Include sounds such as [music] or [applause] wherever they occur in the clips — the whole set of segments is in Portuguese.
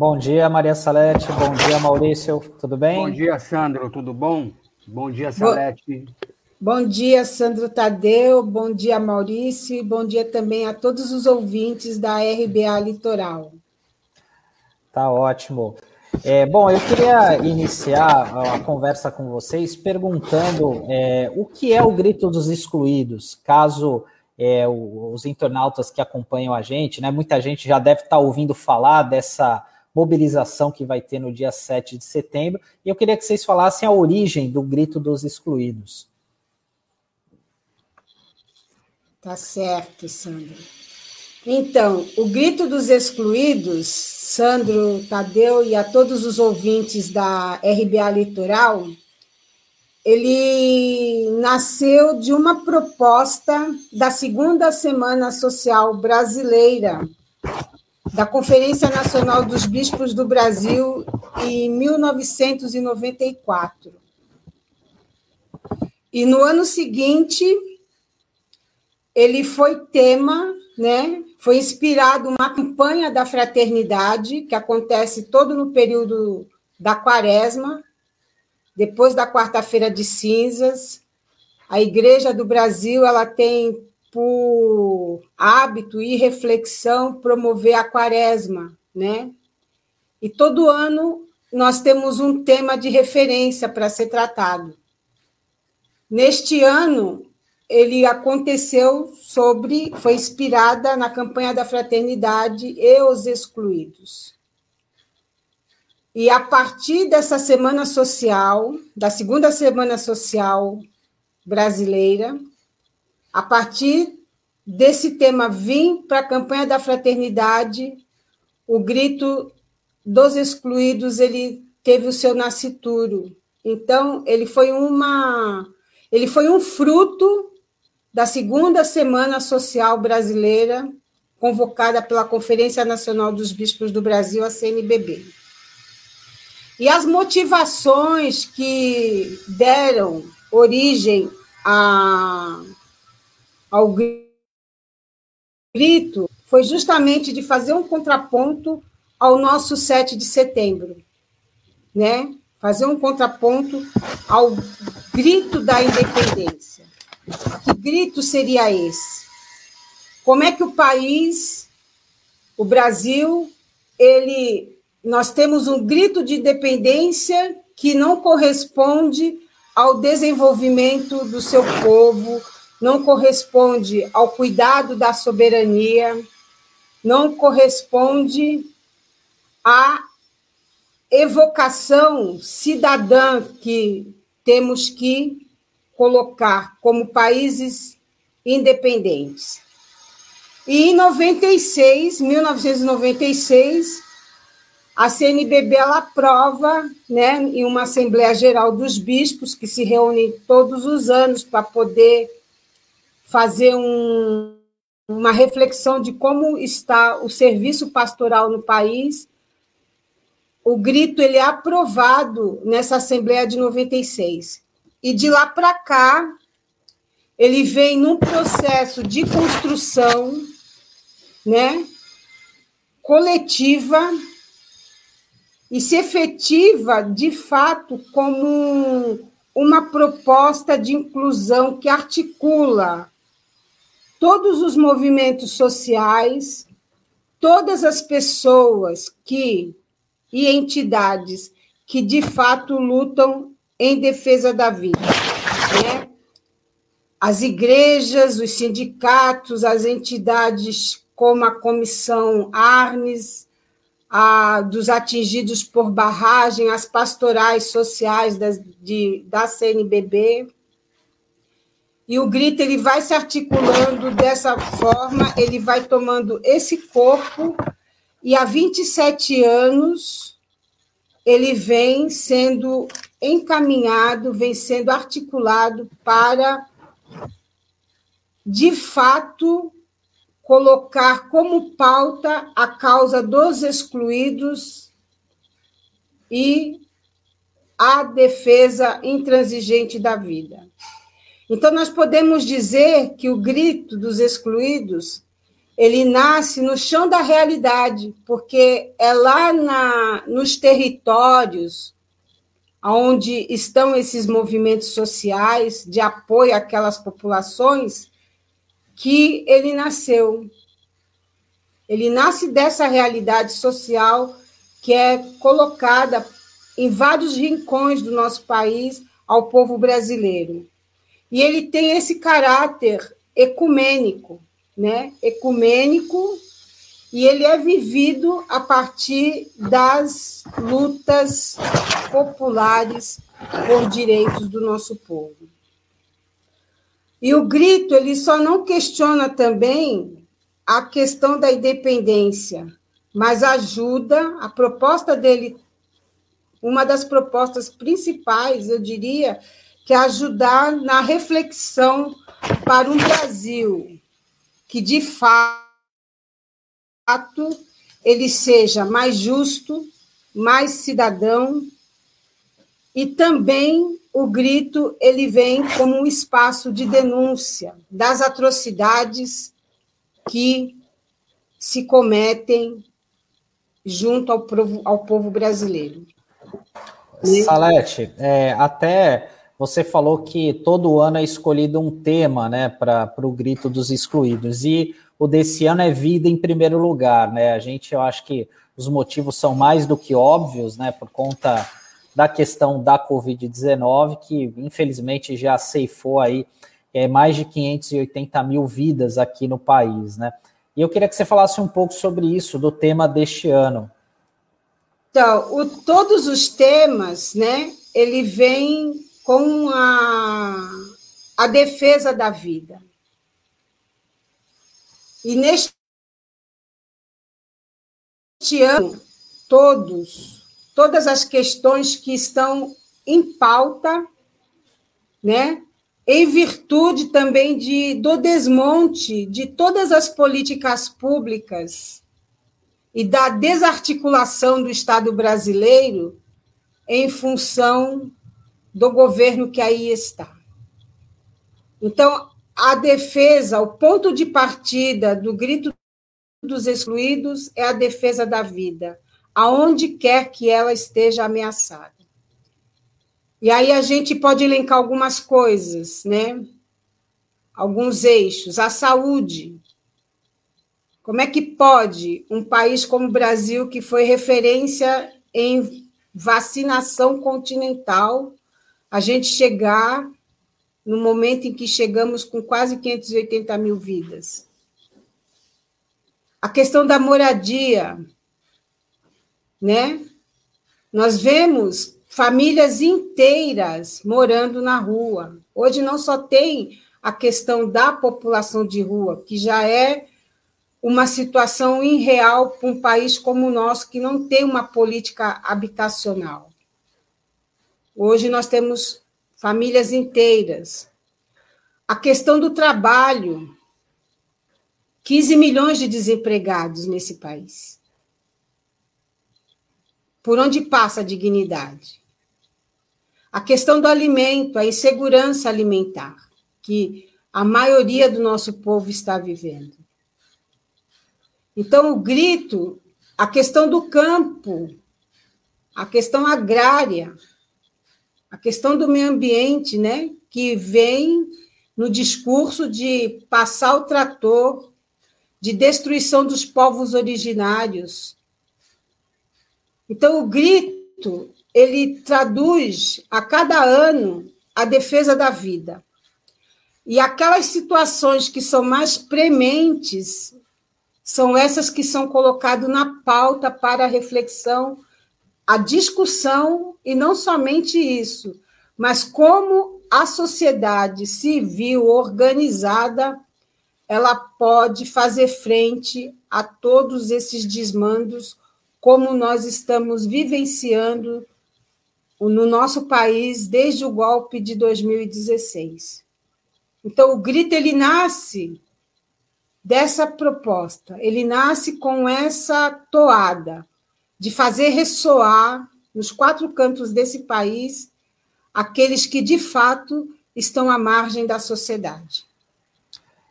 Bom dia, Maria Salete. Bom dia, Maurício. Tudo bem? Bom dia, Sandro. Tudo bom? Bom dia, Salete. Bom dia, Sandro Tadeu. Bom dia, Maurício. Bom dia também a todos os ouvintes da RBA Litoral. Tá ótimo. É, bom, eu queria iniciar a conversa com vocês perguntando é, o que é o grito dos excluídos, caso é, os internautas que acompanham a gente, né? Muita gente já deve estar ouvindo falar dessa mobilização que vai ter no dia 7 de setembro, e eu queria que vocês falassem a origem do grito dos excluídos. Tá certo, Sandro. Então, o grito dos excluídos, Sandro, Tadeu e a todos os ouvintes da RBA Litoral, ele nasceu de uma proposta da Segunda Semana Social Brasileira, da Conferência Nacional dos Bispos do Brasil, em 1994. E no ano seguinte, ele foi tema, né? Foi inspirado uma campanha da fraternidade que acontece todo no período da Quaresma, depois da quarta-feira de cinzas, a Igreja do Brasil ela tem por hábito e reflexão promover a quaresma, né? E todo ano nós temos um tema de referência para ser tratado. Neste ano, ele aconteceu sobre, foi inspirada na campanha da fraternidade e os excluídos. E a partir dessa semana social, da segunda semana social brasileira, a partir desse tema vim para a campanha da fraternidade, o grito dos excluídos ele teve o seu nascituro. Então, ele foi uma ele foi um fruto da segunda semana social brasileira convocada pela Conferência Nacional dos Bispos do Brasil, a CNBB. E as motivações que deram origem a, ao grito foi justamente de fazer um contraponto ao nosso 7 de setembro, né? Fazer um contraponto ao grito da independência. Que grito seria esse? Como é que o país, o Brasil, ele nós temos um grito de independência que não corresponde ao desenvolvimento do seu povo, não corresponde ao cuidado da soberania, não corresponde à evocação cidadã que temos que colocar como países independentes. E em 96, 1996, a CNBB ela aprova, né, em uma Assembleia Geral dos Bispos, que se reúne todos os anos para poder fazer um, uma reflexão de como está o serviço pastoral no país. O grito ele é aprovado nessa Assembleia de 96. E de lá para cá, ele vem num processo de construção né, coletiva e se efetiva, de fato, como uma proposta de inclusão que articula todos os movimentos sociais, todas as pessoas que e entidades que de fato lutam em defesa da vida. Né? As igrejas, os sindicatos, as entidades como a Comissão Arnes, a, dos atingidos por barragem, as pastorais sociais das, de, da CNBB. E o grito ele vai se articulando dessa forma, ele vai tomando esse corpo, e há 27 anos ele vem sendo encaminhado, vem sendo articulado para, de fato, colocar como pauta a causa dos excluídos e a defesa intransigente da vida. Então, nós podemos dizer que o grito dos excluídos ele nasce no chão da realidade, porque é lá na, nos territórios onde estão esses movimentos sociais de apoio àquelas populações que ele nasceu. Ele nasce dessa realidade social que é colocada em vários rincões do nosso país ao povo brasileiro. E ele tem esse caráter ecumênico, né? Ecumênico e ele é vivido a partir das lutas populares por direitos do nosso povo. E o grito, ele só não questiona também a questão da independência, mas ajuda, a proposta dele, uma das propostas principais, eu diria, que é ajudar na reflexão para um Brasil que, de fato, ele seja mais justo, mais cidadão, e também o grito ele vem como um espaço de denúncia das atrocidades que se cometem junto ao povo, ao povo brasileiro. Salete, é, até você falou que todo ano é escolhido um tema né, para o grito dos excluídos, e o desse ano é vida em primeiro lugar. Né? A gente, eu acho que os motivos são mais do que óbvios, né, por conta da questão da Covid-19, que infelizmente já ceifou aí é, mais de 580 mil vidas aqui no país, né? E eu queria que você falasse um pouco sobre isso, do tema deste ano. Então, o, todos os temas, né, ele vem com a, a defesa da vida. E neste ano, todos, todas as questões que estão em pauta, né, em virtude também de, do desmonte de todas as políticas públicas e da desarticulação do Estado brasileiro em função do governo que aí está. Então, a defesa, o ponto de partida do grito dos excluídos é a defesa da vida, aonde quer que ela esteja ameaçada. E aí a gente pode elencar algumas coisas, né? Alguns eixos. A saúde. Como é que pode um país como o Brasil, que foi referência em vacinação continental, a gente chegar no momento em que chegamos com quase 580 mil vidas? A questão da moradia, né? Nós vemos famílias inteiras morando na rua. Hoje não só tem a questão da população de rua, que já é uma situação irreal para um país como o nosso, que não tem uma política habitacional. Hoje nós temos famílias inteiras. A questão do trabalho. 15 milhões de desempregados nesse país. Por onde passa a dignidade? A questão do alimento, a insegurança alimentar, que a maioria do nosso povo está vivendo. Então, o grito, a questão do campo, a questão agrária, a questão do meio ambiente, né, que vem no discurso de passar o trator, de destruição dos povos originários. Então, o grito ele traduz a cada ano a defesa da vida. E aquelas situações que são mais prementes são essas que são colocadas na pauta para reflexão, a discussão, e não somente isso, mas como a sociedade civil organizada ela pode fazer frente a todos esses desmandos, como nós estamos vivenciando no nosso país desde o golpe de 2016. Então, o grito ele nasce dessa proposta, ele nasce com essa toada de fazer ressoar nos quatro cantos desse país aqueles que de fato estão à margem da sociedade.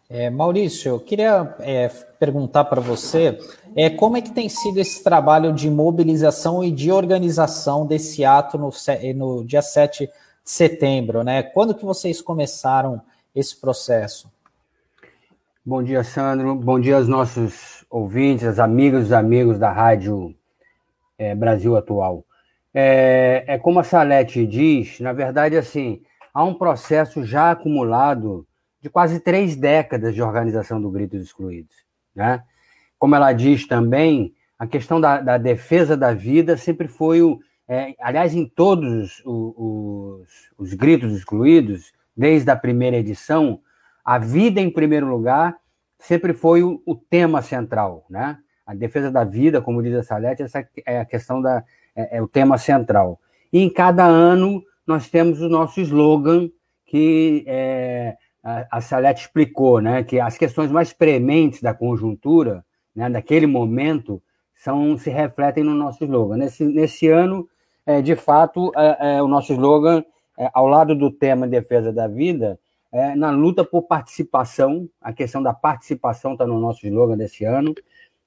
É, Maurício, eu queria é, perguntar para você é, como é que tem sido esse trabalho de mobilização e de organização desse ato no, no dia 7 de setembro, né? Quando que vocês começaram esse processo? Bom dia, Sandro. Bom dia aos nossos ouvintes, as amigas e os amigos da Rádio é, Brasil Atual. É, é, como a Salete diz, na verdade, assim, há um processo já acumulado de quase três décadas de organização do Grito dos Excluídos. Né? Como ela diz também, a questão da, da defesa da vida sempre foi o. É, aliás, em todos os, os, os gritos excluídos, desde a primeira edição, a vida em primeiro lugar sempre foi o, o, tema central, né? A defesa da vida, como diz a Salete, essa é a questão da é, é, o tema central. E em cada ano nós temos o nosso slogan que é, a, Salete explicou, né? Que as questões mais prementes da conjuntura, né? Daquele momento são se refletem no nosso slogan. Nesse, nesse ano, é, de fato, é, é, o nosso slogan, é, ao lado do tema defesa da vida, é, na luta por participação, a questão da participação está no nosso slogan desse ano,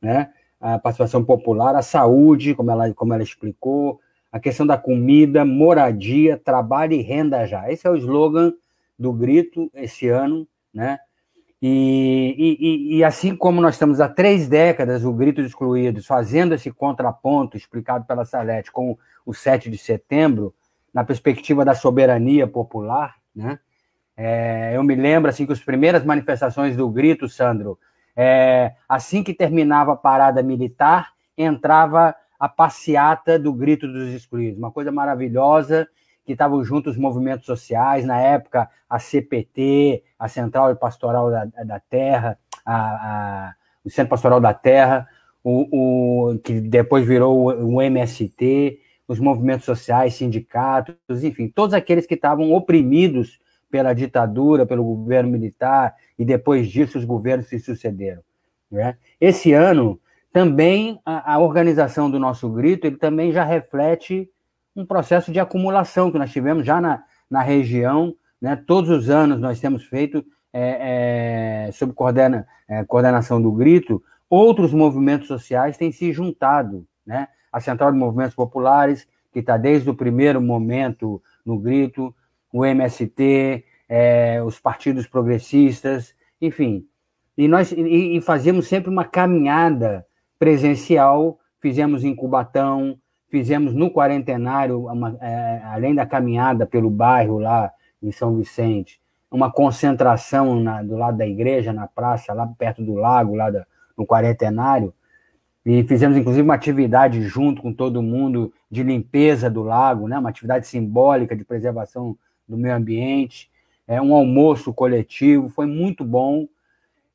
né? a participação popular, a saúde, como ela, como ela explicou, a questão da comida, moradia, trabalho e renda já. Esse é o slogan do Grito esse ano, né? E, e, e, assim como nós estamos há três décadas, o Grito dos Excluídos, fazendo esse contraponto explicado pela Salete com o 7 de setembro, na perspectiva da soberania popular, né? É, eu me lembro assim que as primeiras manifestações do grito, Sandro, é, assim que terminava a parada militar, entrava a passeata do grito dos excluídos, uma coisa maravilhosa que estavam juntos os movimentos sociais, na época a CPT, a Central Pastoral da, da Terra, a, a, o Centro Pastoral da Terra, o, o, que depois virou o, o MST, os movimentos sociais, sindicatos, enfim, todos aqueles que estavam oprimidos pela ditadura, pelo governo militar, e depois disso os governos se sucederam. Né? Esse ano, também a, a, organização do nosso grito, ele também já reflete um processo de acumulação que nós tivemos já na, na região, né? todos os anos nós temos feito, é, é, sob coordena, é, coordenação do grito, outros movimentos sociais têm se juntado, né? a Central de Movimentos Populares, que está desde o primeiro momento no grito, o MST, é, os partidos progressistas, enfim. E nós e, e fazíamos sempre uma caminhada presencial, fizemos em Cubatão, fizemos no quarentenário, uma, é, além da caminhada pelo bairro lá em São Vicente, uma concentração na, do lado da igreja, na praça, lá perto do lago, lá da, no quarentenário, e fizemos inclusive uma atividade junto com todo mundo de limpeza do lago, né? uma atividade simbólica de preservação do meio ambiente, é um almoço coletivo, foi muito bom.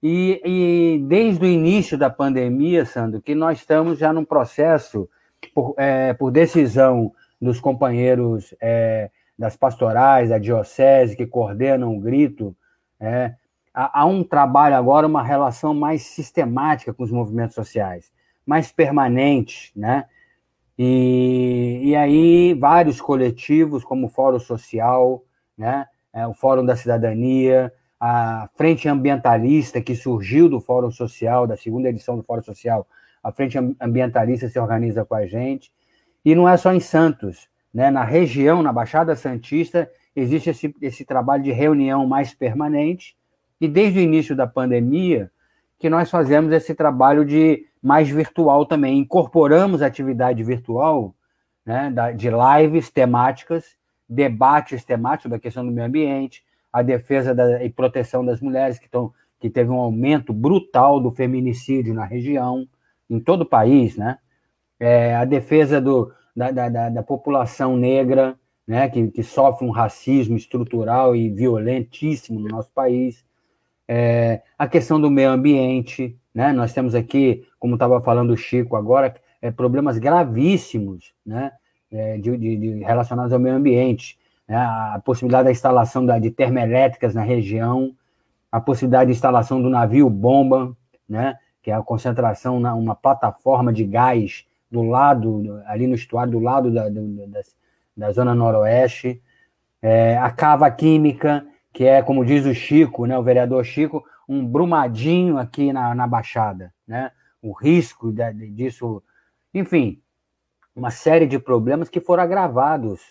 E, e, desde o início da pandemia, Sandro, que nós estamos já num processo, por, é, por decisão dos companheiros é, das pastorais, da diocese, que coordenam o grito, é, há, há, um trabalho agora, uma relação mais sistemática com os movimentos sociais, mais permanente, né? E, e aí vários coletivos, como o Fórum Social, né? É, o Fórum da Cidadania, a Frente Ambientalista, que surgiu do Fórum Social, da segunda edição do Fórum Social, a Frente Ambientalista se organiza com a gente. E não é só em Santos, né? na região, na Baixada Santista, existe esse, esse trabalho de reunião mais permanente, e desde o início da pandemia, que nós fazemos esse trabalho de mais virtual também. Incorporamos atividade virtual, né, de lives temáticas, debates temáticos da questão do meio ambiente, a defesa da, e proteção das mulheres, que, estão, que teve um aumento brutal do feminicídio na região, em todo o país, né? É, a defesa do, da, da, da, população negra, né, que, que sofre um racismo estrutural e violentíssimo no nosso país, é, a questão do meio ambiente, né? Nós temos aqui, como estava falando o Chico agora, é, problemas gravíssimos, né? É, de, de, de, relacionados ao meio ambiente, né? a possibilidade da instalação da, de termoelétricas na região, a possibilidade de instalação do navio bomba, né? Que é a concentração na uma plataforma de gás do lado, ali no estuário, do lado da, da, da zona noroeste, é, a cava química, que é, como diz o Chico, né, o vereador Chico, um brumadinho aqui na, na Baixada, né? O risco de, de, disso, enfim, uma série de problemas que foram agravados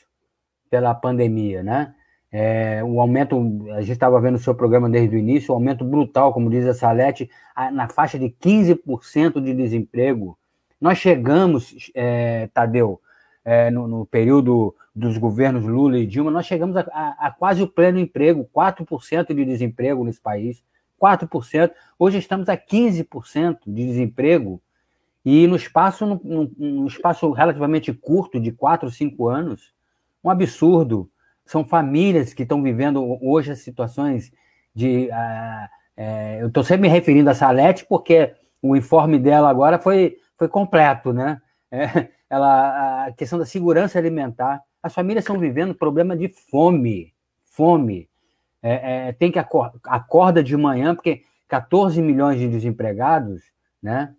pela pandemia, né? É, o aumento, a gente estava vendo o seu programa desde o início, o aumento brutal, como diz a Salete, na faixa de 15% de desemprego. Nós chegamos, é, Tadeu, é, no, no, período dos governos Lula e Dilma, nós chegamos a, a, a quase o pleno emprego, 4% de desemprego nesse país, 4%. Hoje estamos a 15% de desemprego, e no espaço, no, espaço relativamente curto, de 4, 5 anos, um absurdo são famílias que estão vivendo hoje as situações de. Uh, é, eu estou sempre me referindo a Salete porque o informe dela agora foi, foi completo, né? É, ela, a questão da segurança alimentar. As famílias estão vivendo problema de fome. Fome. É, é, tem que acor acorda de manhã, porque 14 milhões de desempregados, né?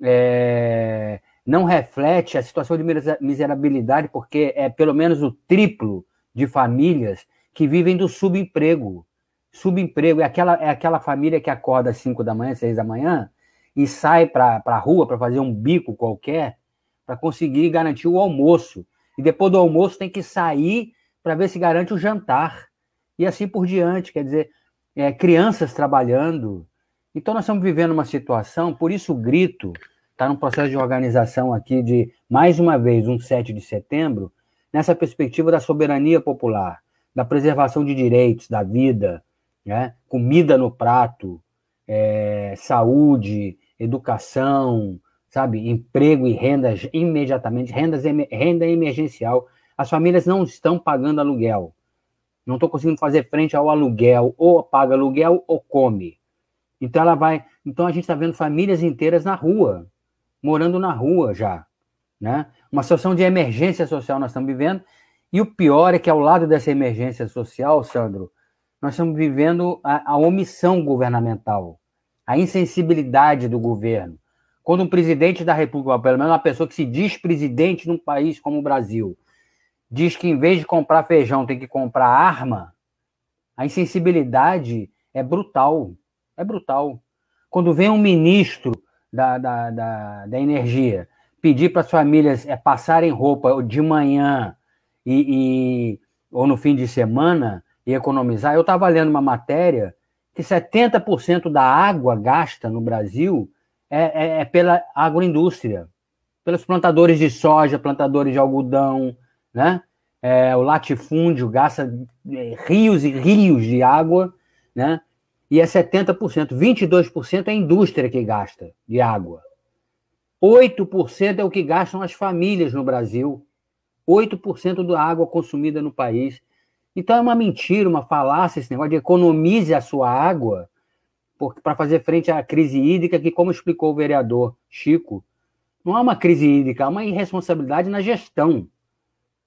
É, não reflete a situação de miserabilidade, porque é pelo menos o triplo de famílias que vivem do subemprego. Subemprego é aquela, é aquela família que acorda às 5 da manhã, 6 da manhã, e sai para a rua para fazer um bico qualquer, para conseguir garantir o almoço. E depois do almoço tem que sair para ver se garante o jantar. E assim por diante. Quer dizer, é, crianças trabalhando. Então nós estamos vivendo uma situação, por isso o grito está num processo de organização aqui de, mais uma vez, um 7 de setembro, nessa perspectiva da soberania popular, da preservação de direitos, da vida, né? comida no prato, é, saúde, educação, sabe, emprego e rendas imediatamente, rendas, renda emergencial. As famílias não estão pagando aluguel, não estão conseguindo fazer frente ao aluguel, ou paga aluguel ou come. Então ela vai, então a gente está vendo famílias inteiras na rua, morando na rua já, né? Uma situação de emergência social nós estamos vivendo. E o pior é que, ao lado dessa emergência social, Sandro, nós estamos vivendo a, a omissão governamental, a insensibilidade do governo. Quando um presidente da República, pelo menos uma pessoa que se diz presidente num país como o Brasil, diz que em vez de comprar feijão tem que comprar arma, a insensibilidade é brutal. É brutal. Quando vem um ministro da, da, da, da energia pedir para as famílias é, passarem roupa de manhã e, e, ou no fim de semana e economizar. Eu estava lendo uma matéria que 70% da água gasta no Brasil é, é, é, pela agroindústria, pelos plantadores de soja, plantadores de algodão, né? É, o latifúndio gasta é, rios e rios de água, né? E é 70%, 22% é a indústria que gasta de água. 8% é o que gastam as famílias no Brasil. 8% da água consumida no país. Então é uma mentira, uma falácia esse negócio de economize a sua água para fazer frente à crise hídrica, que, como explicou o vereador Chico, não é uma crise hídrica, é uma irresponsabilidade na gestão,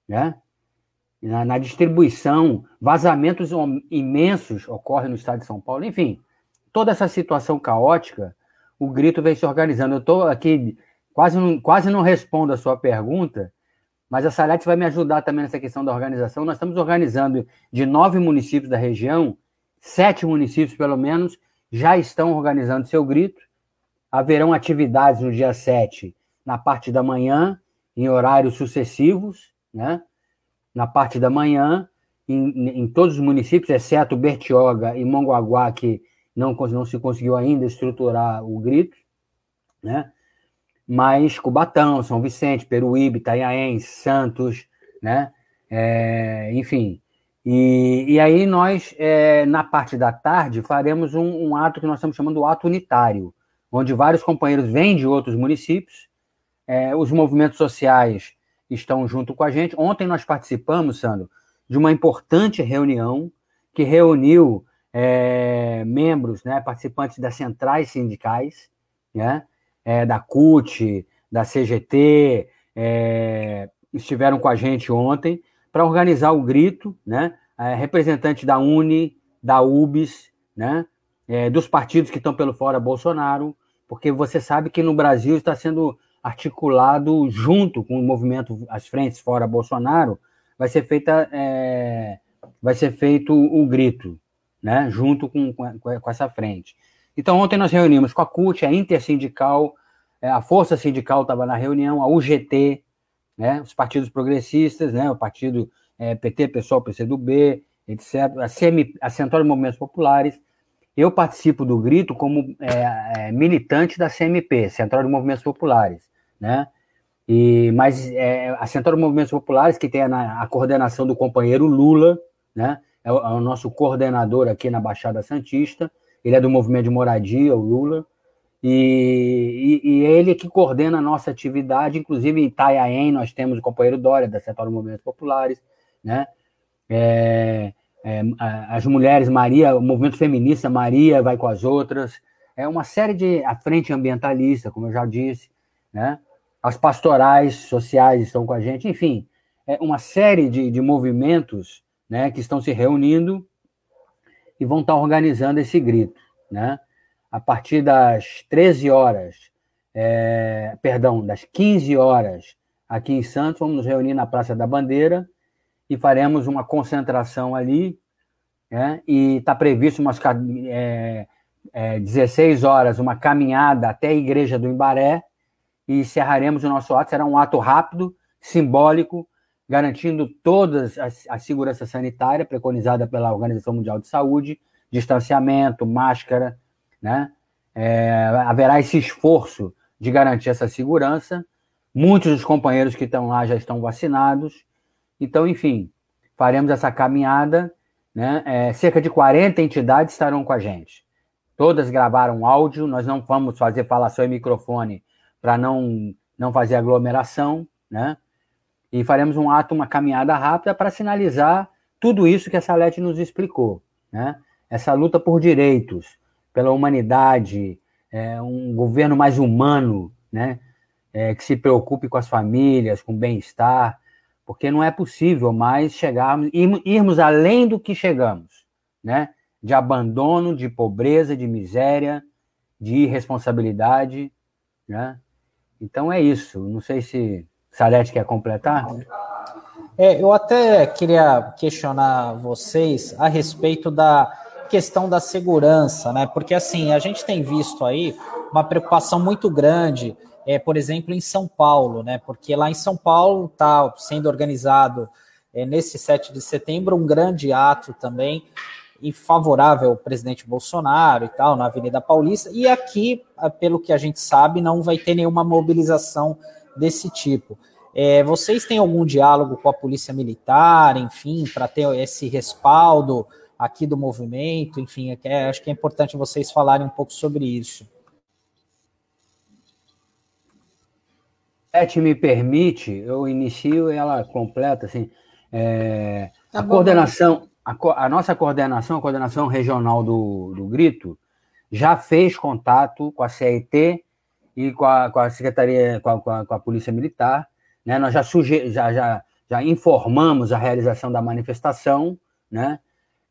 né? na, na distribuição. Vazamentos imensos ocorrem no estado de São Paulo. Enfim, toda essa situação caótica o grito vem se organizando. Eu estou aqui, quase não, quase não respondo a sua pergunta, mas a Salete vai me ajudar também nessa questão da organização. Nós estamos organizando de nove municípios da região, sete municípios, pelo menos, já estão organizando seu grito. Haverão atividades no dia 7, na parte da manhã, em horários sucessivos, né? na parte da manhã, em, em todos os municípios, exceto Bertioga e Mongaguá, que não, não se conseguiu ainda estruturar o grito, né? Mas Cubatão, São Vicente, Peruíbe, Itanhaém, Santos, né? É, enfim. E, e aí nós, é, na parte da tarde, faremos um, um, ato que nós estamos chamando de ato unitário, onde vários companheiros vêm de outros municípios, é, os movimentos sociais estão junto com a gente. Ontem nós participamos, Sandro, de uma importante reunião que reuniu é, membros, né, participantes das centrais sindicais, né, é, da CUT, da CGT, é, estiveram com a gente ontem para organizar o grito, né, é, representante da Uni, da UBS, né, é, dos partidos que estão pelo fora Bolsonaro, porque você sabe que no Brasil está sendo articulado junto com o movimento as frentes fora Bolsonaro, vai ser feita é, vai ser feito o grito, né, junto com, com, essa frente. Então, ontem nós reunimos com a CUT, a Intersindical, é, a Força Sindical estava na reunião, a UGT, né, os partidos progressistas, né, o partido é, PT, PSOL, PCdoB, etc., a, CM, a Central de Movimentos Populares. Eu participo do Grito como é, é, militante da CMP, Central de Movimentos Populares, né? E, mas é, de Movimentos Populares, que tem a, a coordenação do companheiro Lula, né? É o, é o, nosso coordenador aqui na Baixada Santista, ele é do movimento de moradia, o Lula, e, e, e ele que coordena a nossa atividade, inclusive em Itanhaém nós temos o companheiro Dória, da de Movimentos Populares, né? É, é, as mulheres, Maria, o movimento feminista, Maria vai com as outras, é uma série de. A frente ambientalista, como eu já disse, né? As pastorais sociais estão com a gente, enfim, é uma série de, de movimentos né, que estão se reunindo e vão estar organizando esse grito. Né? A partir das 13 horas, é, perdão, das 15 horas aqui em Santos, vamos nos reunir na Praça da Bandeira e faremos uma concentração ali. Né? E está previsto umas é, é, 16 horas uma caminhada até a Igreja do Imbaré e encerraremos o nosso ato. Será um ato rápido, simbólico, garantindo toda a, segurança sanitária preconizada pela Organização Mundial de Saúde, distanciamento, máscara, né? É, haverá esse esforço de garantir essa segurança. Muitos dos companheiros que estão lá já estão vacinados. Então, enfim, faremos essa caminhada. Né? É, cerca de 40 entidades estarão com a gente. Todas gravaram áudio. Nós não vamos fazer falação em microfone para não, não fazer aglomeração, né? E faremos um ato, uma caminhada rápida para sinalizar tudo isso que a Salete nos explicou, né? Essa luta por direitos, pela humanidade, é, um governo mais humano, né? É, que se preocupe com as famílias, com o bem-estar, porque não é possível mais chegarmos, irmos além do que chegamos, né? De abandono, de pobreza, de miséria, de irresponsabilidade, né? Então é isso. Não sei se Salete quer completar. É, eu até queria questionar vocês a respeito da questão da segurança, né? Porque assim, a gente tem visto aí uma preocupação muito grande, é, por exemplo, em São Paulo, né? Porque lá em São Paulo está sendo organizado é, nesse 7 de setembro um grande ato também e favorável ao presidente Bolsonaro e tal, na Avenida Paulista. E aqui, ah, pelo que a gente sabe, não vai ter nenhuma mobilização desse tipo. É, vocês têm algum diálogo com a Polícia Militar, enfim, para ter esse respaldo aqui do movimento? Enfim, é, é, acho que é importante vocês falarem um pouco sobre isso. Se me permite, eu inicio ela completa, assim, é, tá a bom, coordenação a, a, nossa coordenação, a coordenação regional do, do Grito, já fez contato com a CET e com a, com a Secretaria, com a, com a, com a Polícia Militar. Né? Nós já, suge, já, já, já informamos a realização da manifestação, né?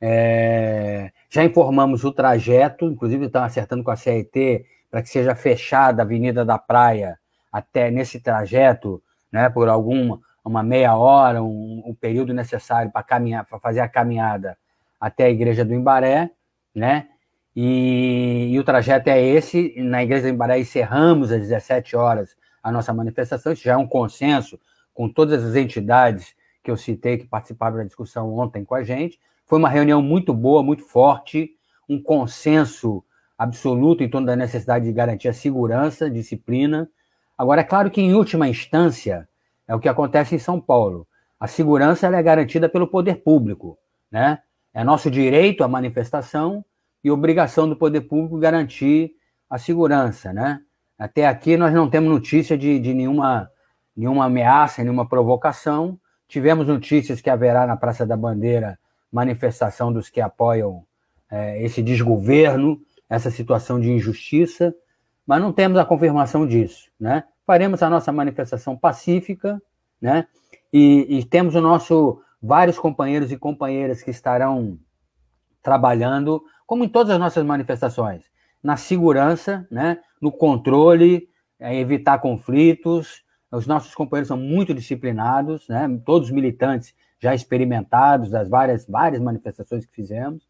É, já informamos o trajeto, inclusive estamos acertando com a CET para que seja fechada a Avenida da Praia até nesse trajeto, né, por alguma uma meia hora, um, um período necessário para caminhar, para fazer a caminhada até a igreja do Imbaré, né? E, e, o trajeto é esse. Na igreja do Imbaré encerramos às 17 horas a nossa manifestação. Isso já é um consenso com todas as entidades que eu citei que participaram da discussão ontem com a gente. Foi uma reunião muito boa, muito forte, um consenso absoluto em torno da necessidade de garantir a segurança, disciplina. Agora, é claro que, em última instância, é o que acontece em São Paulo. A segurança é garantida pelo poder público, né? É nosso direito à manifestação e obrigação do poder público garantir a segurança, né? Até aqui nós não temos notícia de, de nenhuma, nenhuma ameaça, nenhuma provocação. Tivemos notícias que haverá na Praça da Bandeira manifestação dos que apoiam é, esse desgoverno, essa situação de injustiça, mas não temos a confirmação disso, né? Faremos a nossa manifestação pacífica, né? E, e, temos o nosso vários companheiros e companheiras que estarão trabalhando, como em todas as nossas manifestações, na segurança, né? No controle, é, evitar conflitos. Os nossos companheiros são muito disciplinados, né? Todos militantes já experimentados das várias várias manifestações que fizemos.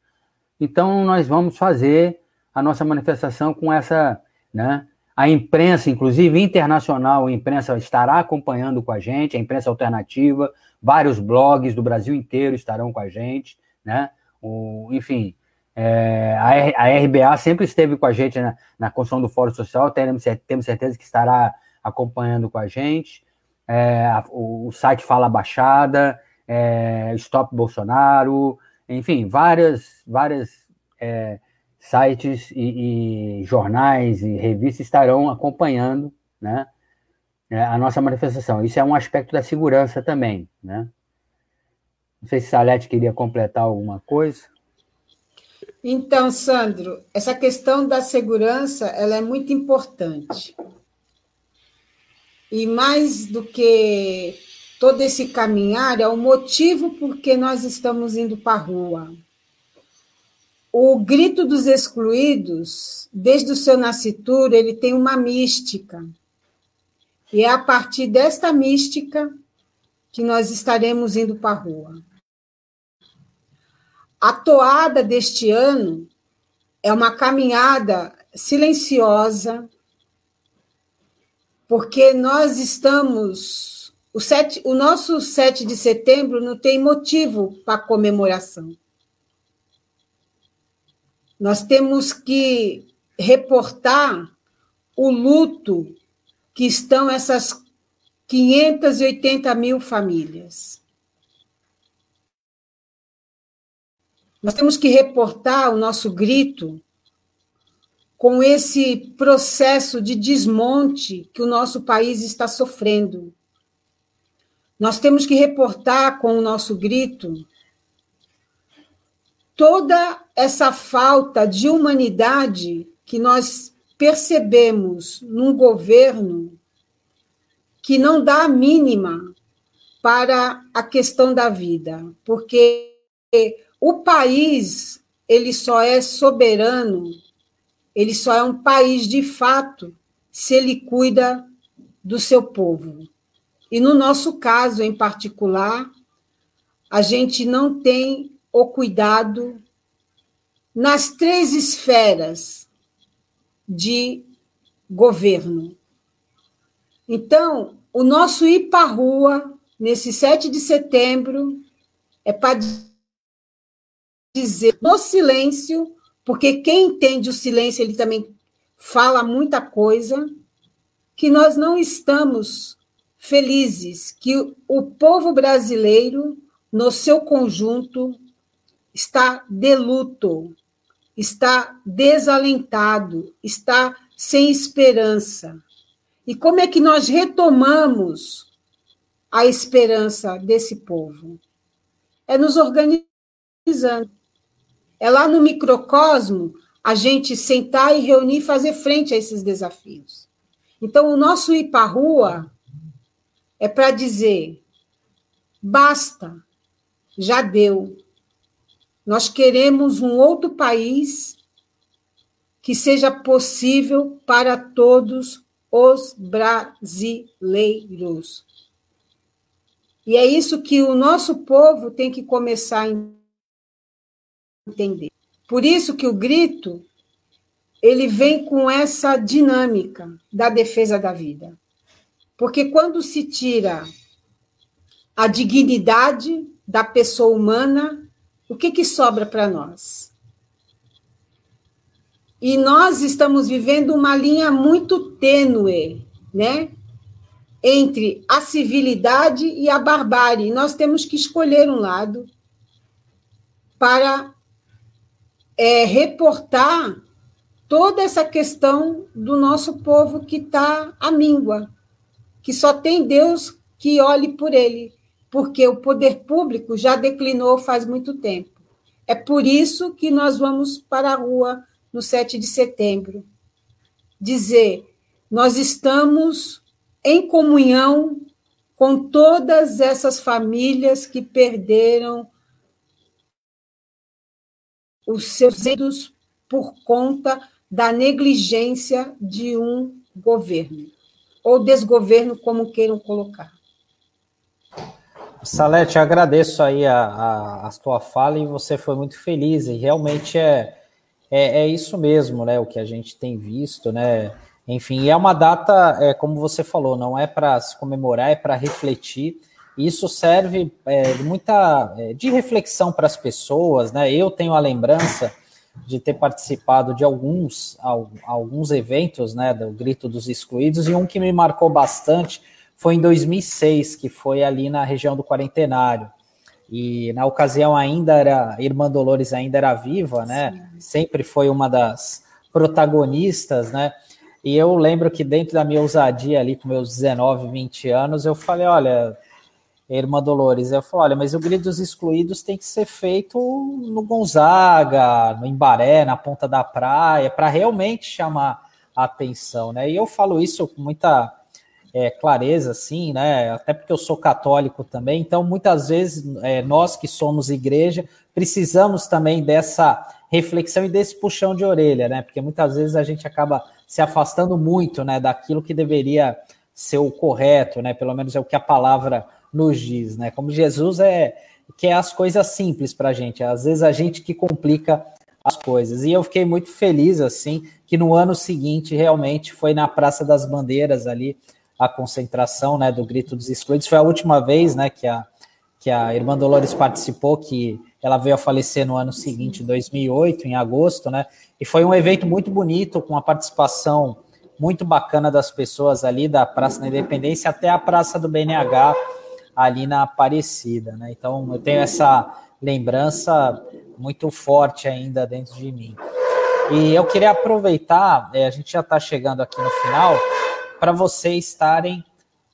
Então nós vamos fazer a nossa manifestação com essa, né? A imprensa, inclusive internacional, a imprensa estará acompanhando com a gente, a imprensa alternativa, vários blogs do Brasil inteiro estarão com a gente, né? O, enfim, é, a, a, RBA sempre esteve com a gente na, na construção do Fórum Social, temos, temos certeza que estará acompanhando com a gente. É, o, o, site Fala Baixada, é, Stop Bolsonaro, enfim, várias, várias é, sites e, e, jornais e revistas estarão acompanhando né, é, a nossa manifestação. Isso é um aspecto da segurança também. Né? Não sei se Salete queria completar alguma coisa. Então, Sandro, essa questão da segurança ela é muito importante. E mais do que todo esse caminhar, é o motivo por que nós estamos indo para a rua. O grito dos excluídos, desde o seu nascituro, ele tem uma mística. E é a partir desta mística que nós estaremos indo para a rua. A toada deste ano é uma caminhada silenciosa, porque nós estamos. O, sete, o nosso 7 de setembro não tem motivo para comemoração. Nós temos que reportar o luto que estão essas 580 mil famílias. Nós temos que reportar o nosso grito com esse processo de desmonte que o nosso país está sofrendo. Nós temos que reportar com o nosso grito toda essa falta de humanidade que nós percebemos num governo que não dá a mínima para a questão da vida, porque o país ele só é soberano, ele só é um país de fato se ele cuida do seu povo. E no nosso caso em particular, a gente não tem o cuidado nas três esferas de governo. Então, o nosso ir para rua, nesse 7 de setembro, é para dizer no silêncio, porque quem entende o silêncio, ele também fala muita coisa, que nós não estamos felizes, que o povo brasileiro, no seu conjunto, está de luto, está desalentado, está sem esperança. E como é que nós retomamos a esperança desse povo? É nos organizando. É lá no microcosmo a gente sentar e reunir e fazer frente a esses desafios. Então, o nosso ir para a rua é para dizer: basta, já deu, nós queremos um outro país que seja possível para todos os brasileiros. E é isso que o nosso povo tem que começar a entender. Por isso que o grito ele vem com essa dinâmica da defesa da vida. Porque quando se tira a dignidade da pessoa humana, o que, que sobra para nós? E nós estamos vivendo uma linha muito tênue, né? Entre a civilidade e a barbárie. Nós temos que escolher um lado para é, reportar toda essa questão do nosso povo que está à míngua, que só tem Deus que olhe por ele porque o poder público já declinou faz muito tempo. É por isso que nós vamos para a rua no 7 de setembro dizer: nós estamos em comunhão com todas essas famílias que perderam os seus entes por conta da negligência de um governo, ou desgoverno, como queiram colocar. Salete, agradeço aí a, a, a fala e você foi muito feliz e realmente é, é, é isso mesmo, né? O que a gente tem visto, né? Enfim, é uma data, é, como você falou, não é para se comemorar, é para refletir. Isso serve é, muita é, de reflexão para as pessoas, né? Eu tenho a lembrança de ter participado de alguns, alguns eventos, né, do Grito dos Excluídos, e um que me marcou bastante foi em 2006, que foi ali na região do Quarentenário. E na ocasião ainda era, Irmã Dolores ainda era viva, né? Sim. Sempre foi uma das protagonistas, né? E eu lembro que dentro da minha ousadia ali, com meus 19, 20 anos, eu falei, olha, Irmã Dolores, eu falei, olha, mas o Grito dos Excluídos tem que ser feito no Gonzaga, no Embaré, na ponta da praia, para realmente chamar a atenção, né? E eu falo isso com muita é, clareza, assim, né? Até porque eu sou católico também, então muitas vezes é, nós que somos igreja precisamos também dessa reflexão e desse puxão de orelha, né? Porque muitas vezes a gente acaba se afastando muito, né, daquilo que deveria ser o correto, né? Pelo menos é o que a palavra nos diz, né? Como Jesus é que é as coisas simples para a gente, às vezes a gente que complica as coisas. E eu fiquei muito feliz assim que no ano seguinte realmente foi na Praça das Bandeiras ali a concentração, né, do Grito dos Excluídos. Foi a última vez, né, que a que a irmã Dolores participou, que ela veio a falecer no ano seguinte, 2008, em agosto, né? E foi um evento muito bonito, com a participação muito bacana das pessoas ali da Praça da Independência até a Praça do BNH ali na Aparecida, né? Então eu tenho essa lembrança muito forte ainda dentro de mim. E eu queria aproveitar, é, a gente já está chegando aqui no final, para vocês estarem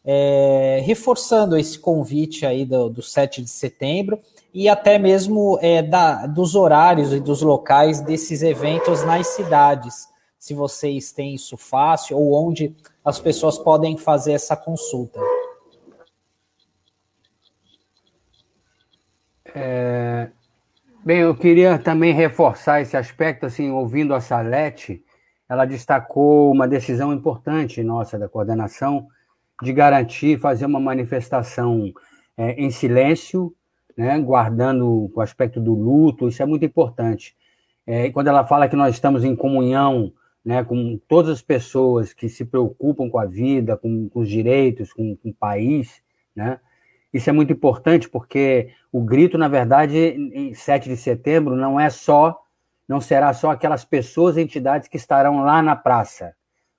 é, reforçando esse convite aí do, do 7 de setembro e até mesmo é, da, dos horários e dos locais desses eventos nas cidades, se vocês têm isso fácil ou onde as pessoas podem fazer essa consulta. É, bem, eu queria também reforçar esse aspecto, assim, ouvindo a Salete, ela destacou uma decisão importante nossa da coordenação, de garantir fazer uma manifestação é, em silêncio, né, guardando o aspecto do luto, isso é muito importante. É, quando ela fala que nós estamos em comunhão né, com todas as pessoas que se preocupam com a vida, com, com os direitos, com, com, o país, né, isso é muito importante porque o grito, na verdade, em 7 de setembro, não é só, não será só aquelas pessoas e entidades que estarão lá na praça.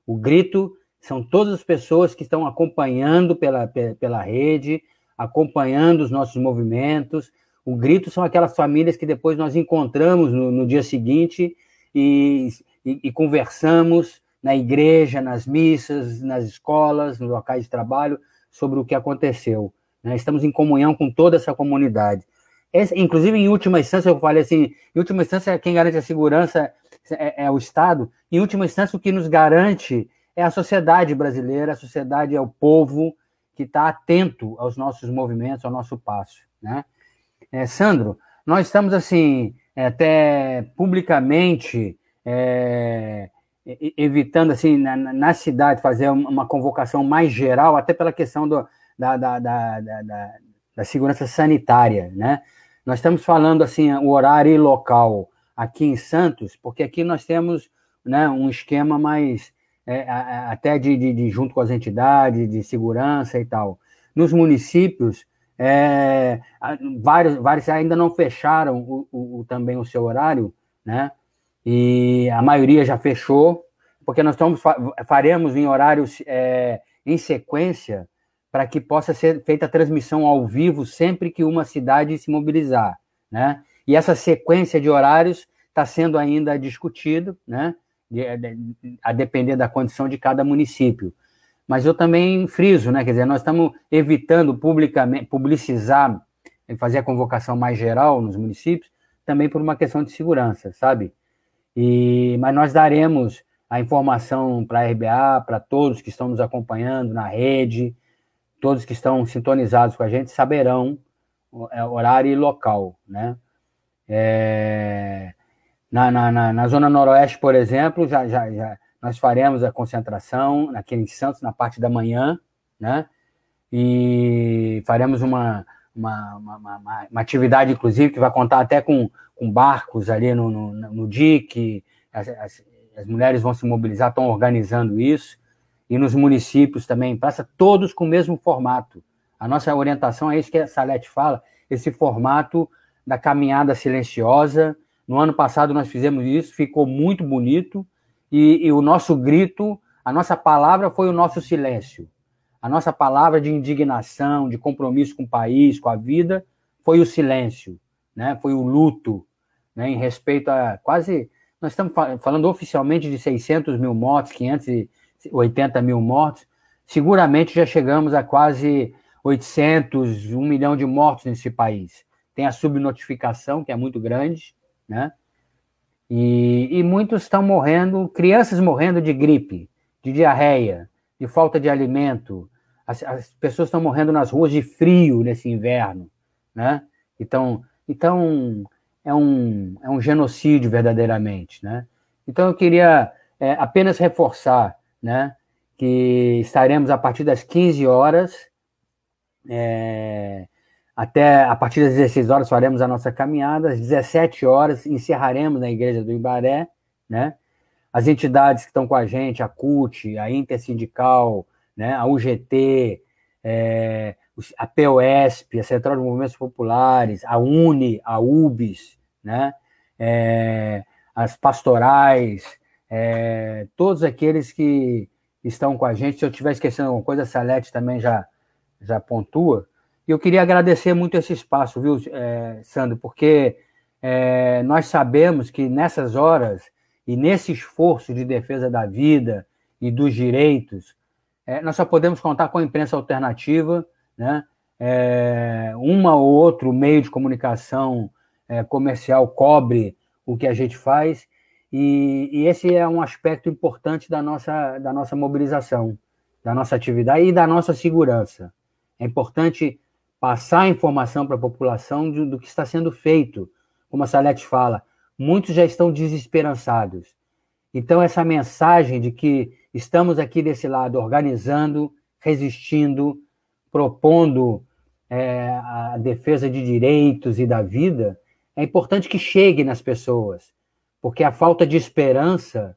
O grito são todas as pessoas que estão acompanhando pela, pela rede, acompanhando os nossos movimentos. O grito são aquelas famílias que depois nós encontramos no, no dia seguinte e, e, e, conversamos na igreja, nas missas, nas escolas, nos locais de trabalho, sobre o que aconteceu. Né? Estamos em comunhão com toda essa comunidade. Esse, inclusive, em última instância, eu falei assim: em última instância, quem garante a segurança é, é o Estado. Em última instância, o que nos garante é a sociedade brasileira, a sociedade é o povo que está atento aos nossos movimentos, ao nosso passo, né? É, Sandro, nós estamos assim é, até publicamente é, evitando assim na, na, cidade fazer uma convocação mais geral, até pela questão do, da, da, da, da, da segurança sanitária, né? Nós estamos falando assim o horário local aqui em Santos, porque aqui nós temos né, um esquema mais é, até de, de, de, junto com as entidades de segurança e tal. Nos municípios, é, vários, vários ainda não fecharam o, o, também o seu horário, né? E a maioria já fechou, porque nós estamos, faremos em horários é, em sequência para que possa ser feita a transmissão ao vivo sempre que uma cidade se mobilizar, né? E essa sequência de horários está sendo ainda discutido, né? a depender da condição de cada município. Mas eu também friso, né? Quer dizer, nós estamos evitando publicamente publicizar, fazer a convocação mais geral nos municípios, também por uma questão de segurança, sabe? E, mas nós daremos a informação para a RBA, para todos que estão nos acompanhando na rede, todos que estão sintonizados com a gente saberão é, horário e local, né? É, na, na, na, na, Zona Noroeste, por exemplo, já, já, já nós faremos a concentração aqui em Santos, na parte da manhã, né? E faremos uma, uma, uma, uma, uma atividade, inclusive, que vai contar até com, com barcos ali no, no, no dique, as, as, as mulheres vão se mobilizar, estão organizando isso, e nos municípios também, passa todos com o mesmo formato. A nossa orientação é isso que a Salete fala, esse formato da caminhada silenciosa. No ano passado nós fizemos isso, ficou muito bonito, e, e o nosso grito, a nossa palavra foi o nosso silêncio. A nossa palavra de indignação, de compromisso com o país, com a vida, foi o silêncio, né? foi o luto, né? em respeito a quase. Nós estamos falando oficialmente de 600 mil mortos, 580 mil mortos. Seguramente já chegamos a quase 800, 1 milhão de mortos nesse país. Tem a subnotificação, que é muito grande, né? E, e muitos estão morrendo, crianças morrendo de gripe, de diarreia, de falta de alimento. As, as pessoas estão morrendo nas ruas de frio nesse inverno, né? Então, então é um, é um genocídio verdadeiramente, né? Então eu queria é, apenas reforçar, né, que estaremos a partir das 15 horas é, até a partir das 16 horas faremos a nossa caminhada, às 17 horas encerraremos na igreja do Ibaré, né? As entidades que estão com a gente, a CUT, a Intersindical, né, a UGT, é, a POSP, a Central de Movimentos Populares, a UNE, a UBS, né, é, as pastorais, é, todos aqueles que estão com a gente. Se eu estiver esquecendo alguma coisa, a Salete também já, já pontua. E eu queria agradecer muito esse espaço, viu, é, Sandro, porque é, nós sabemos que nessas horas e nesse esforço de defesa da vida e dos direitos, é, nós só podemos contar com a imprensa alternativa, né? É, uma ou outro meio de comunicação é, comercial cobre o que a gente faz, e, e, esse é um aspecto importante da nossa, da nossa mobilização, da nossa atividade e da nossa segurança. É importante passar a informação para a população do, do, que está sendo feito. Como a Salete fala, muitos já estão desesperançados. Então, essa mensagem de que estamos aqui desse lado organizando, resistindo, propondo é, a defesa de direitos e da vida, é importante que chegue nas pessoas, porque a falta de esperança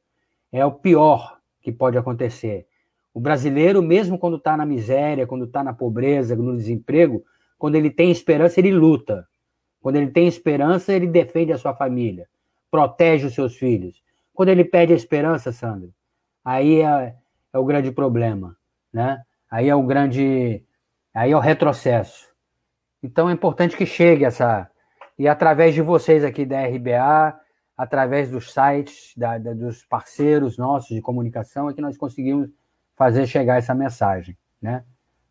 é o pior que pode acontecer. O brasileiro, mesmo quando está na miséria, quando está na pobreza, no desemprego, quando ele tem esperança, ele luta. Quando ele tem esperança, ele defende a sua família, protege os seus filhos. Quando ele perde a esperança, Sandro, aí é, é o grande problema, né? Aí é o grande, aí é o retrocesso. Então é importante que chegue essa e através de vocês aqui da RBA, através dos sites, da, da, dos parceiros nossos de comunicação, é que nós conseguimos fazer chegar essa mensagem, né?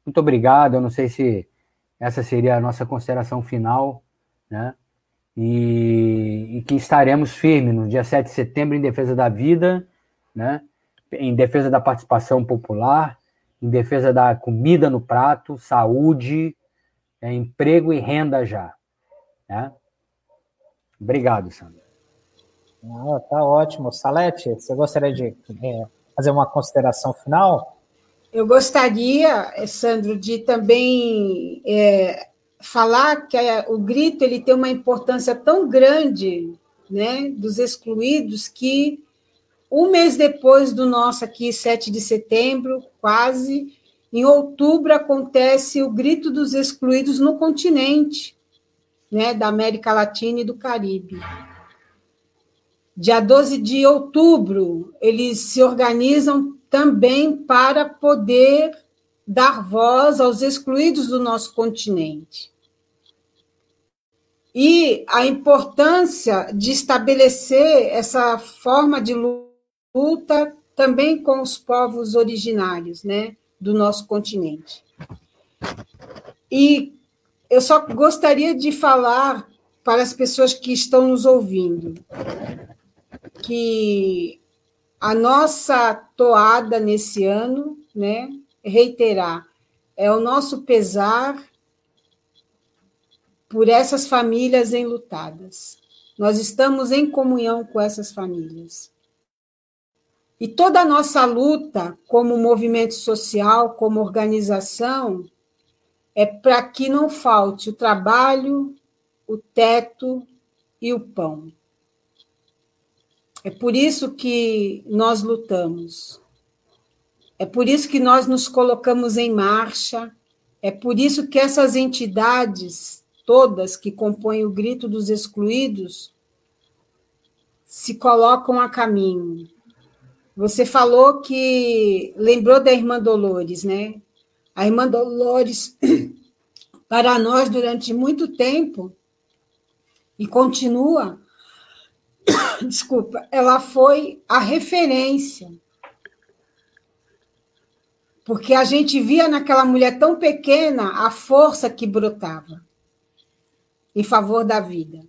Muito obrigado. Eu não sei se essa seria a nossa consideração final, né? E, e, que estaremos firmes no dia 7 de setembro em defesa da vida, né? em defesa da participação popular, em defesa da comida no prato, saúde, é, emprego e renda já. Né? Obrigado, Sandra. Ah, tá ótimo. Salete, você gostaria de é, fazer uma consideração final? Eu gostaria, Sandro, de também é, falar que o grito ele tem uma importância tão grande né, dos excluídos que um mês depois do nosso aqui, 7 de setembro, quase, em outubro acontece o grito dos excluídos no continente, né, da América Latina e do Caribe. Dia 12 de outubro, eles se organizam também para poder dar voz aos excluídos do nosso continente. E a importância de estabelecer essa forma de luta também com os povos originários né, do nosso continente. E eu só gostaria de falar para as pessoas que estão nos ouvindo que a nossa toada nesse ano, né, reiterar, é o nosso pesar por essas famílias enlutadas. Nós estamos em comunhão com essas famílias. E toda a nossa luta, como movimento social, como organização, é para que não falte o trabalho, o teto e o pão. É por isso que nós lutamos. É por isso que nós nos colocamos em marcha. É por isso que essas entidades todas que compõem o grito dos excluídos se colocam a caminho. Você falou que lembrou da irmã Dolores, né? A irmã Dolores, [clears throat] para nós, durante muito tempo, e continua, [laughs] desculpa, ela foi a referência. Porque a gente via naquela mulher tão pequena a força que brotava em favor da vida.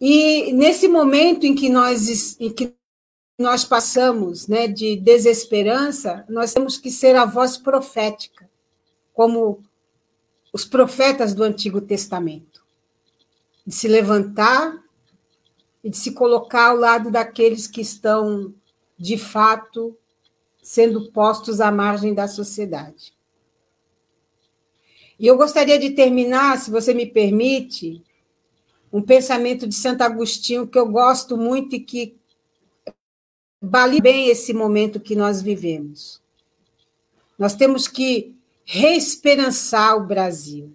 E nesse momento em que nós, em que nós passamos né, de desesperança, nós temos que ser a voz profética, como os profetas do Antigo Testamento, de se levantar e de se colocar ao lado daqueles que estão, de fato, sendo postos à margem da sociedade. E eu gostaria de terminar, se você me permite, um pensamento de Santo Agostinho que eu gosto muito e que vale bem esse momento que nós vivemos. Nós temos que reesperançar o Brasil,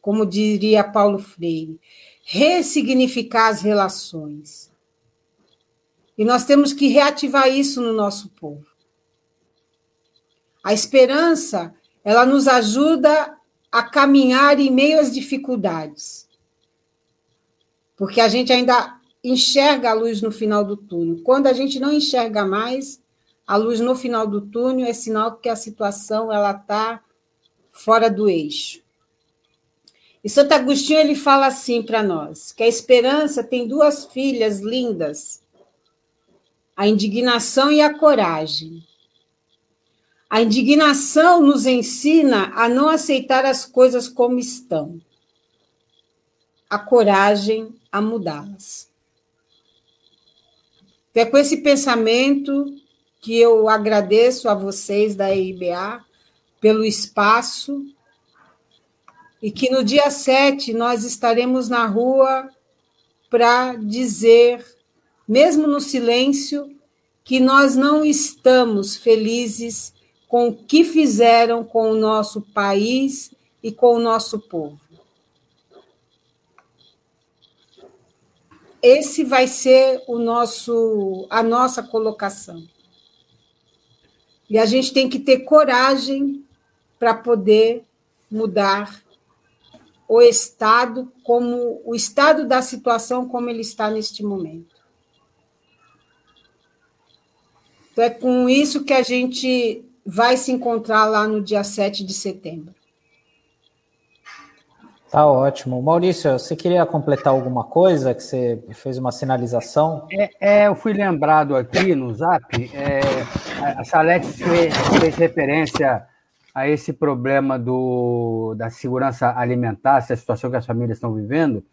como diria Paulo Freire, ressignificar as relações. E nós temos que reativar isso no nosso povo. A esperança, ela nos ajuda a caminhar em meio às dificuldades. Porque a gente ainda enxerga a luz no final do túnel. Quando a gente não enxerga mais a luz no final do túnel, é sinal que a situação ela está fora do eixo. E Santo Agostinho ele fala assim para nós, que a esperança tem duas filhas lindas, a indignação e a coragem. A indignação nos ensina a não aceitar as coisas como estão. A coragem a mudá-las. É com esse pensamento que eu agradeço a vocês da EIBA pelo espaço e que no dia 7 nós estaremos na rua para dizer, mesmo no silêncio, que nós não estamos felizes com o que fizeram com o nosso país e com o nosso povo. esse vai ser o nosso a nossa colocação. E a gente tem que ter coragem para poder mudar o estado como o estado da situação como ele está neste momento. Então é com isso que a gente vai se encontrar lá no dia 7 de setembro. Tá ótimo. Maurício, você queria completar alguma coisa que você fez uma sinalização? É, é eu fui lembrado aqui no Zap, é, a Salete fez, fez, referência a esse problema do, da segurança alimentar, essa situação que as famílias estão vivendo,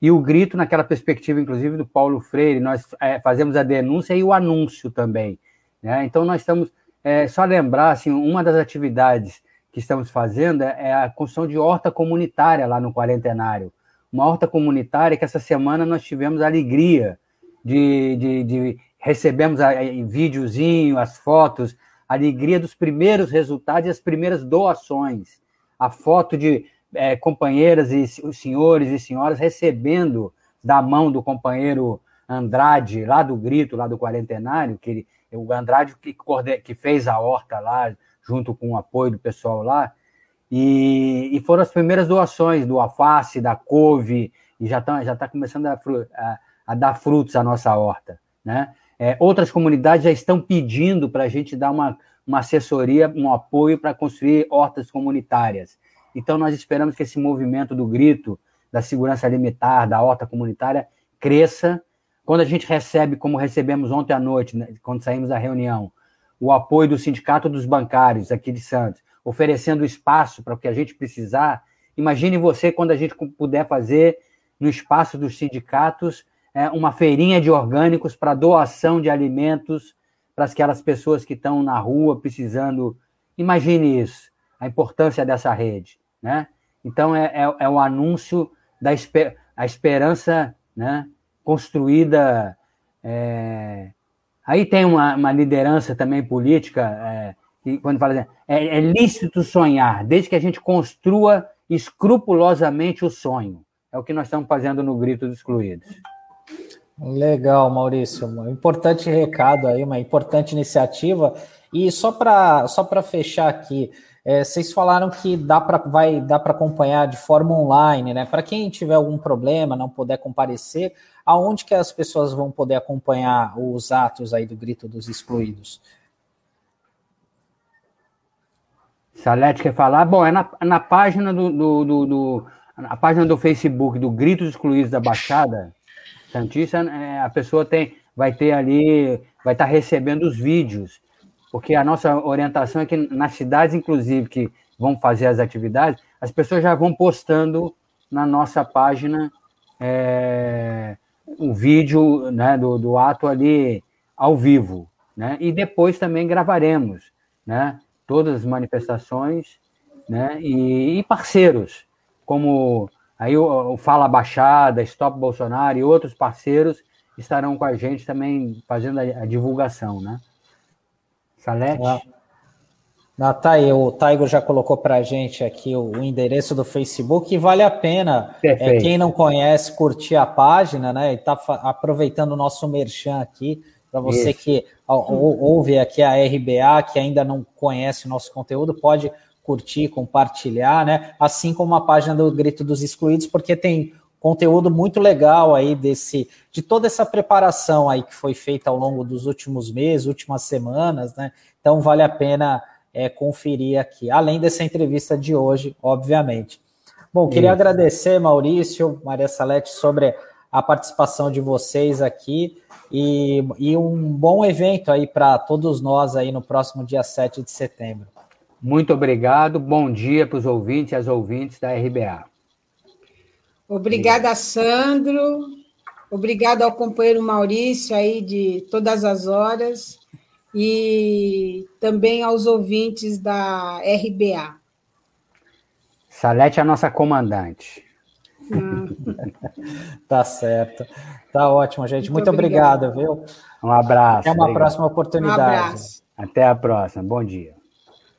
e o grito naquela perspectiva, inclusive, do Paulo Freire, nós é, fazemos a denúncia e o anúncio também. Né? Então, nós estamos, é, só lembrar, assim, uma das atividades que estamos fazendo é a construção de horta comunitária lá no Quarentenário. Uma horta comunitária que essa semana nós tivemos a alegria de, de, de recebemos a, a, videozinho, as fotos, a alegria dos primeiros resultados e as primeiras doações. A foto de é, companheiras e senhores e senhoras recebendo da mão do companheiro Andrade, lá do Grito, lá do Quarentenário, que ele, o Andrade que, que fez a horta lá, junto com o apoio do pessoal lá. E, e foram as primeiras doações do alface, da couve, e já está já tá começando a, a, a, dar frutos a nossa horta. Né? É, outras comunidades já estão pedindo para a gente dar uma, uma assessoria, um apoio para construir hortas comunitárias. Então, nós esperamos que esse movimento do grito, da segurança alimentar, da horta comunitária, cresça. Quando a gente recebe, como recebemos ontem à noite, né, quando saímos da reunião, o apoio do Sindicato dos Bancários aqui de Santos, oferecendo espaço para o que a gente precisar. Imagine você quando a gente puder fazer no espaço dos sindicatos é, uma feirinha de orgânicos para doação de alimentos para aquelas pessoas que estão na rua precisando. Imagine isso, a importância dessa rede, né? Então é, é, é o anúncio da esper a esperança, né? construída. É... Aí tem uma, uma, liderança também política, é, que quando fala assim, é, é lícito sonhar, desde que a gente construa escrupulosamente o sonho. É o que nós estamos fazendo no Grito dos Excluídos. Legal, Maurício. Um importante recado aí, uma importante iniciativa. E só para só fechar aqui, é, vocês falaram que dá para vai dá para acompanhar de forma online, né? Para quem tiver algum problema, não puder comparecer, aonde que as pessoas vão poder acompanhar os atos aí do Grito dos Excluídos? Salete quer falar? Bom, é na, na página do, do, do, do, na página do Facebook do Gritos Excluídos da Baixada Santista, é, a pessoa tem, vai ter ali, vai estar recebendo os vídeos, porque a nossa orientação é que nas cidades, inclusive, que vão fazer as atividades, as pessoas já vão postando na nossa página é, um vídeo né, do, do ato ali ao vivo, né? E depois também gravaremos, né? Todas as manifestações, né? E, e parceiros, como aí o, o, Fala Baixada, Stop Bolsonaro e outros parceiros estarão com a gente também fazendo a, a divulgação, né? Salete? Ah. Ah, tá aí, o Taigo já colocou para a gente aqui o, o, endereço do Facebook e vale a pena, é, quem não conhece, curtir a página, né? E tá aproveitando o nosso merchan aqui, para você Isso. que ouve aqui a RBA, que ainda não conhece o nosso conteúdo, pode curtir, compartilhar, né? Assim como a página do Grito dos Excluídos, porque tem conteúdo muito legal aí desse de toda essa preparação aí que foi feita ao longo dos últimos meses, últimas semanas, né? Então vale a pena é, conferir aqui, além dessa entrevista de hoje, obviamente. Bom, queria Isso. agradecer, Maurício, Maria Salete, sobre a participação de vocês aqui e, e um bom evento aí para todos nós aí no próximo dia 7 de setembro. Muito obrigado, bom dia para os ouvintes e as ouvintes da RBA. Obrigada, Sandro. Obrigado ao companheiro Maurício aí de todas as horas e também aos ouvintes da RBA. Salete é a nossa comandante. [laughs] tá certo. Tá ótimo, gente. Muito, Muito obrigado, viu? Um abraço. Até uma obrigado. próxima oportunidade. Um abraço. Até a próxima. Bom dia.